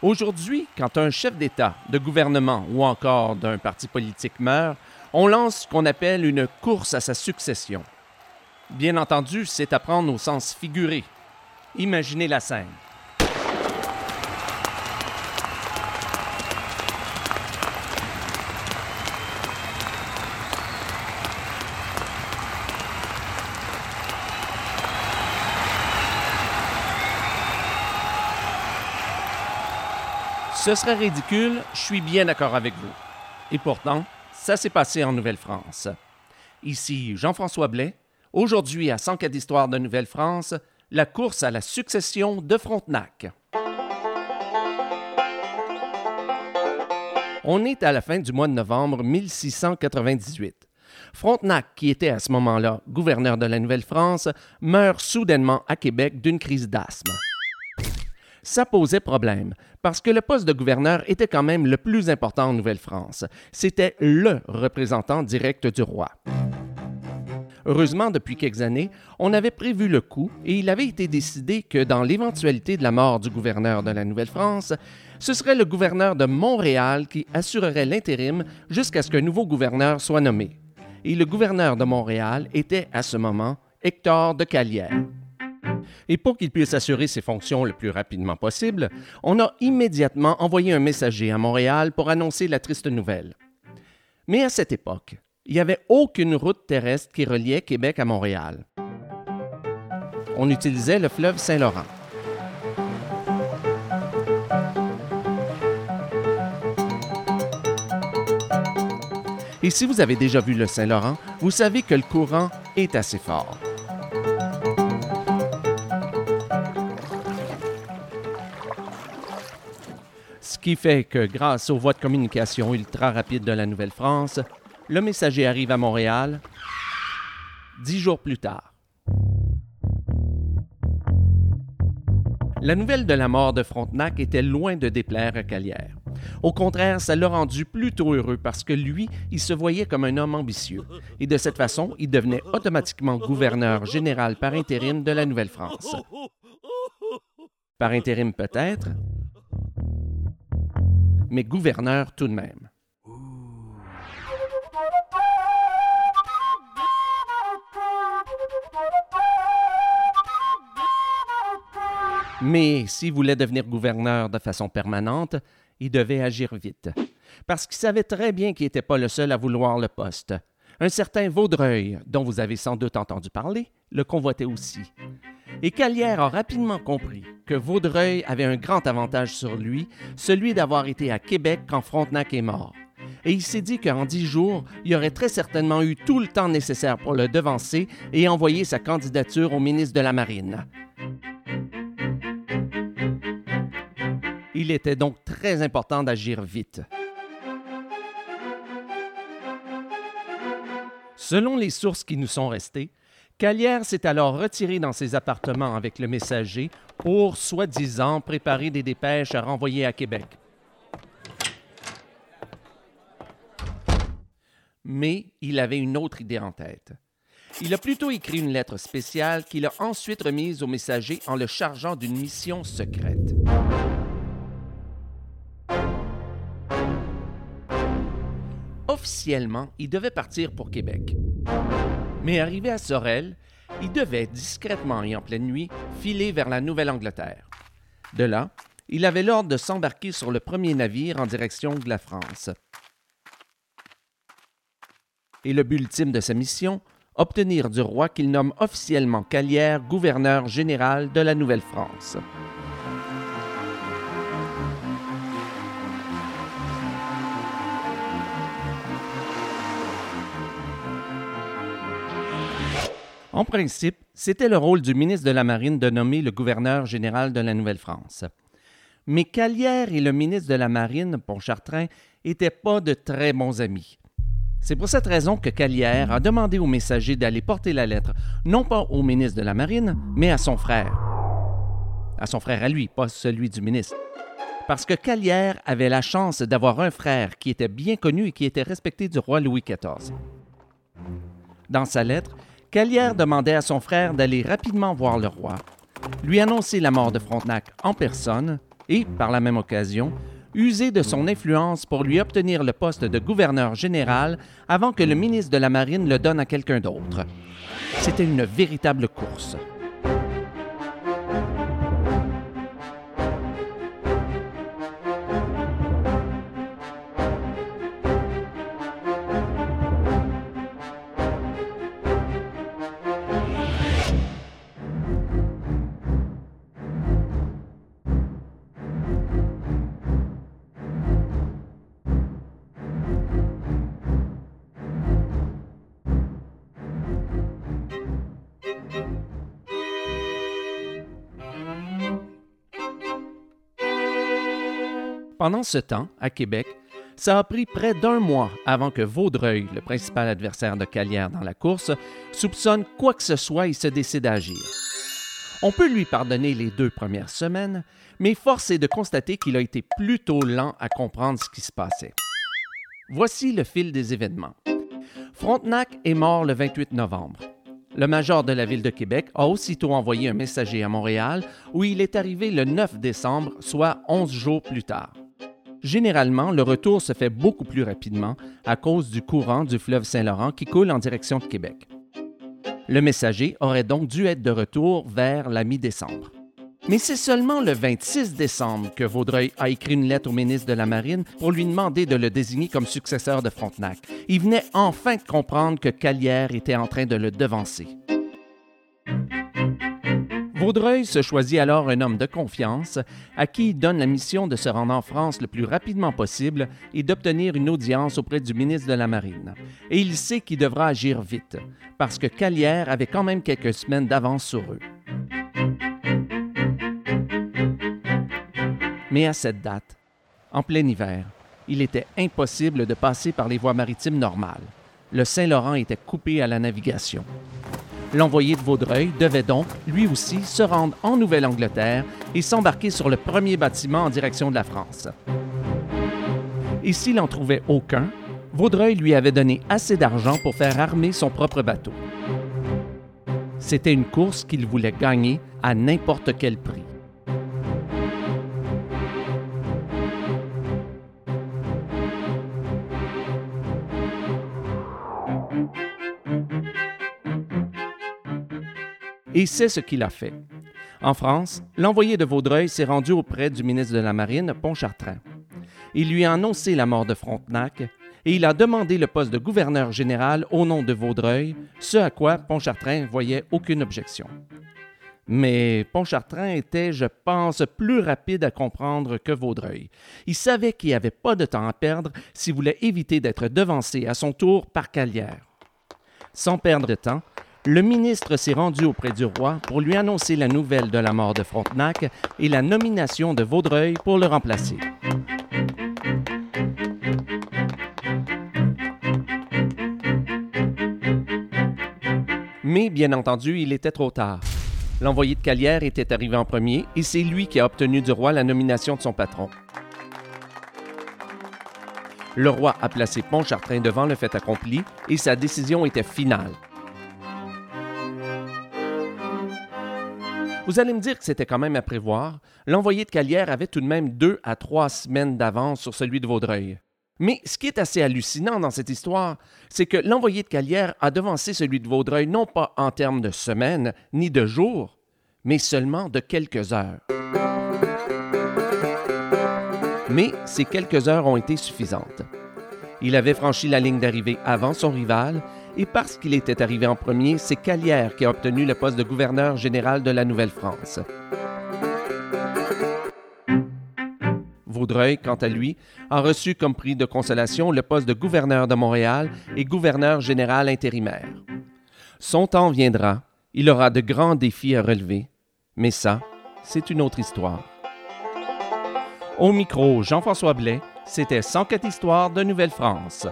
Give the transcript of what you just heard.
Aujourd'hui, quand un chef d'État, de gouvernement ou encore d'un parti politique meurt, on lance ce qu'on appelle une course à sa succession. Bien entendu, c'est à prendre au sens figuré. Imaginez la scène. Ce serait ridicule, je suis bien d'accord avec vous. Et pourtant, ça s'est passé en Nouvelle-France. Ici Jean-François Blais. Aujourd'hui, à 100 cas d'histoire de Nouvelle-France, la course à la succession de Frontenac. On est à la fin du mois de novembre 1698. Frontenac, qui était à ce moment-là gouverneur de la Nouvelle-France, meurt soudainement à Québec d'une crise d'asthme ça posait problème, parce que le poste de gouverneur était quand même le plus important en Nouvelle-France. C'était le représentant direct du roi. Heureusement, depuis quelques années, on avait prévu le coup et il avait été décidé que dans l'éventualité de la mort du gouverneur de la Nouvelle-France, ce serait le gouverneur de Montréal qui assurerait l'intérim jusqu'à ce qu'un nouveau gouverneur soit nommé. Et le gouverneur de Montréal était à ce moment Hector de Calière. Et pour qu'il puisse assurer ses fonctions le plus rapidement possible, on a immédiatement envoyé un messager à Montréal pour annoncer la triste nouvelle. Mais à cette époque, il n'y avait aucune route terrestre qui reliait Québec à Montréal. On utilisait le fleuve Saint-Laurent. Et si vous avez déjà vu le Saint-Laurent, vous savez que le courant est assez fort. Qui fait que grâce aux voies de communication ultra rapides de la Nouvelle-France, le messager arrive à Montréal dix jours plus tard. La nouvelle de la mort de Frontenac était loin de déplaire à Calière. Au contraire, ça l'a rendu plutôt heureux parce que lui, il se voyait comme un homme ambitieux. Et de cette façon, il devenait automatiquement gouverneur général par intérim de la Nouvelle-France. Par intérim peut-être, mais gouverneur tout de même. Mais s'il voulait devenir gouverneur de façon permanente, il devait agir vite. Parce qu'il savait très bien qu'il n'était pas le seul à vouloir le poste. Un certain Vaudreuil, dont vous avez sans doute entendu parler, le convoitait aussi. Et Calière a rapidement compris que Vaudreuil avait un grand avantage sur lui, celui d'avoir été à Québec quand Frontenac est mort. Et il s'est dit qu'en dix jours, il aurait très certainement eu tout le temps nécessaire pour le devancer et envoyer sa candidature au ministre de la Marine. Il était donc très important d'agir vite. Selon les sources qui nous sont restées, Calière s'est alors retiré dans ses appartements avec le messager pour, soi-disant, préparer des dépêches à renvoyer à Québec. Mais il avait une autre idée en tête. Il a plutôt écrit une lettre spéciale qu'il a ensuite remise au messager en le chargeant d'une mission secrète. Officiellement, il devait partir pour Québec. Mais arrivé à Sorel, il devait discrètement et en pleine nuit filer vers la Nouvelle-Angleterre. De là, il avait l'ordre de s'embarquer sur le premier navire en direction de la France. Et le but ultime de sa mission, obtenir du roi qu'il nomme officiellement Calière gouverneur général de la Nouvelle-France. En principe, c'était le rôle du ministre de la Marine de nommer le gouverneur général de la Nouvelle-France. Mais Calière et le ministre de la Marine, Pontchartrain, n'étaient pas de très bons amis. C'est pour cette raison que Calière a demandé au messager d'aller porter la lettre, non pas au ministre de la Marine, mais à son frère. À son frère à lui, pas celui du ministre. Parce que Calière avait la chance d'avoir un frère qui était bien connu et qui était respecté du roi Louis XIV. Dans sa lettre, Calière demandait à son frère d'aller rapidement voir le roi, lui annoncer la mort de Frontenac en personne et, par la même occasion, user de son influence pour lui obtenir le poste de gouverneur général avant que le ministre de la Marine le donne à quelqu'un d'autre. C'était une véritable course. Pendant ce temps, à Québec, ça a pris près d'un mois avant que Vaudreuil, le principal adversaire de Calière dans la course, soupçonne quoi que ce soit et se décide à agir. On peut lui pardonner les deux premières semaines, mais force est de constater qu'il a été plutôt lent à comprendre ce qui se passait. Voici le fil des événements. Frontenac est mort le 28 novembre. Le major de la ville de Québec a aussitôt envoyé un messager à Montréal où il est arrivé le 9 décembre, soit 11 jours plus tard. Généralement, le retour se fait beaucoup plus rapidement à cause du courant du fleuve Saint-Laurent qui coule en direction de Québec. Le messager aurait donc dû être de retour vers la mi-décembre. Mais c'est seulement le 26 décembre que Vaudreuil a écrit une lettre au ministre de la Marine pour lui demander de le désigner comme successeur de Frontenac. Il venait enfin de comprendre que Calière était en train de le devancer. Vaudreuil se choisit alors un homme de confiance à qui il donne la mission de se rendre en France le plus rapidement possible et d'obtenir une audience auprès du ministre de la Marine. Et il sait qu'il devra agir vite, parce que Calière avait quand même quelques semaines d'avance sur eux. Mais à cette date, en plein hiver, il était impossible de passer par les voies maritimes normales. Le Saint-Laurent était coupé à la navigation. L'envoyé de Vaudreuil devait donc, lui aussi, se rendre en Nouvelle-Angleterre et s'embarquer sur le premier bâtiment en direction de la France. Et s'il n'en trouvait aucun, Vaudreuil lui avait donné assez d'argent pour faire armer son propre bateau. C'était une course qu'il voulait gagner à n'importe quel prix. Et c'est ce qu'il a fait. En France, l'envoyé de Vaudreuil s'est rendu auprès du ministre de la Marine, Pontchartrain. Il lui a annoncé la mort de Frontenac et il a demandé le poste de gouverneur général au nom de Vaudreuil, ce à quoi Pontchartrain voyait aucune objection. Mais Pontchartrain était, je pense, plus rapide à comprendre que Vaudreuil. Il savait qu'il n'y avait pas de temps à perdre s'il voulait éviter d'être devancé à son tour par Calière. Sans perdre de temps, le ministre s'est rendu auprès du roi pour lui annoncer la nouvelle de la mort de Frontenac et la nomination de Vaudreuil pour le remplacer. Mais bien entendu, il était trop tard. L'envoyé de Calière était arrivé en premier et c'est lui qui a obtenu du roi la nomination de son patron. Le roi a placé Pontchartrain devant le fait accompli et sa décision était finale. Vous allez me dire que c'était quand même à prévoir. L'envoyé de Calière avait tout de même deux à trois semaines d'avance sur celui de Vaudreuil. Mais ce qui est assez hallucinant dans cette histoire, c'est que l'envoyé de Calière a devancé celui de Vaudreuil non pas en termes de semaines ni de jours, mais seulement de quelques heures. Mais ces quelques heures ont été suffisantes. Il avait franchi la ligne d'arrivée avant son rival et parce qu'il était arrivé en premier, c'est Calière qui a obtenu le poste de gouverneur général de la Nouvelle-France. Vaudreuil, quant à lui, a reçu comme prix de consolation le poste de gouverneur de Montréal et gouverneur général intérimaire. Son temps viendra, il aura de grands défis à relever, mais ça, c'est une autre histoire. Au micro, Jean-François Blais, c'était 104 histoires de Nouvelle-France.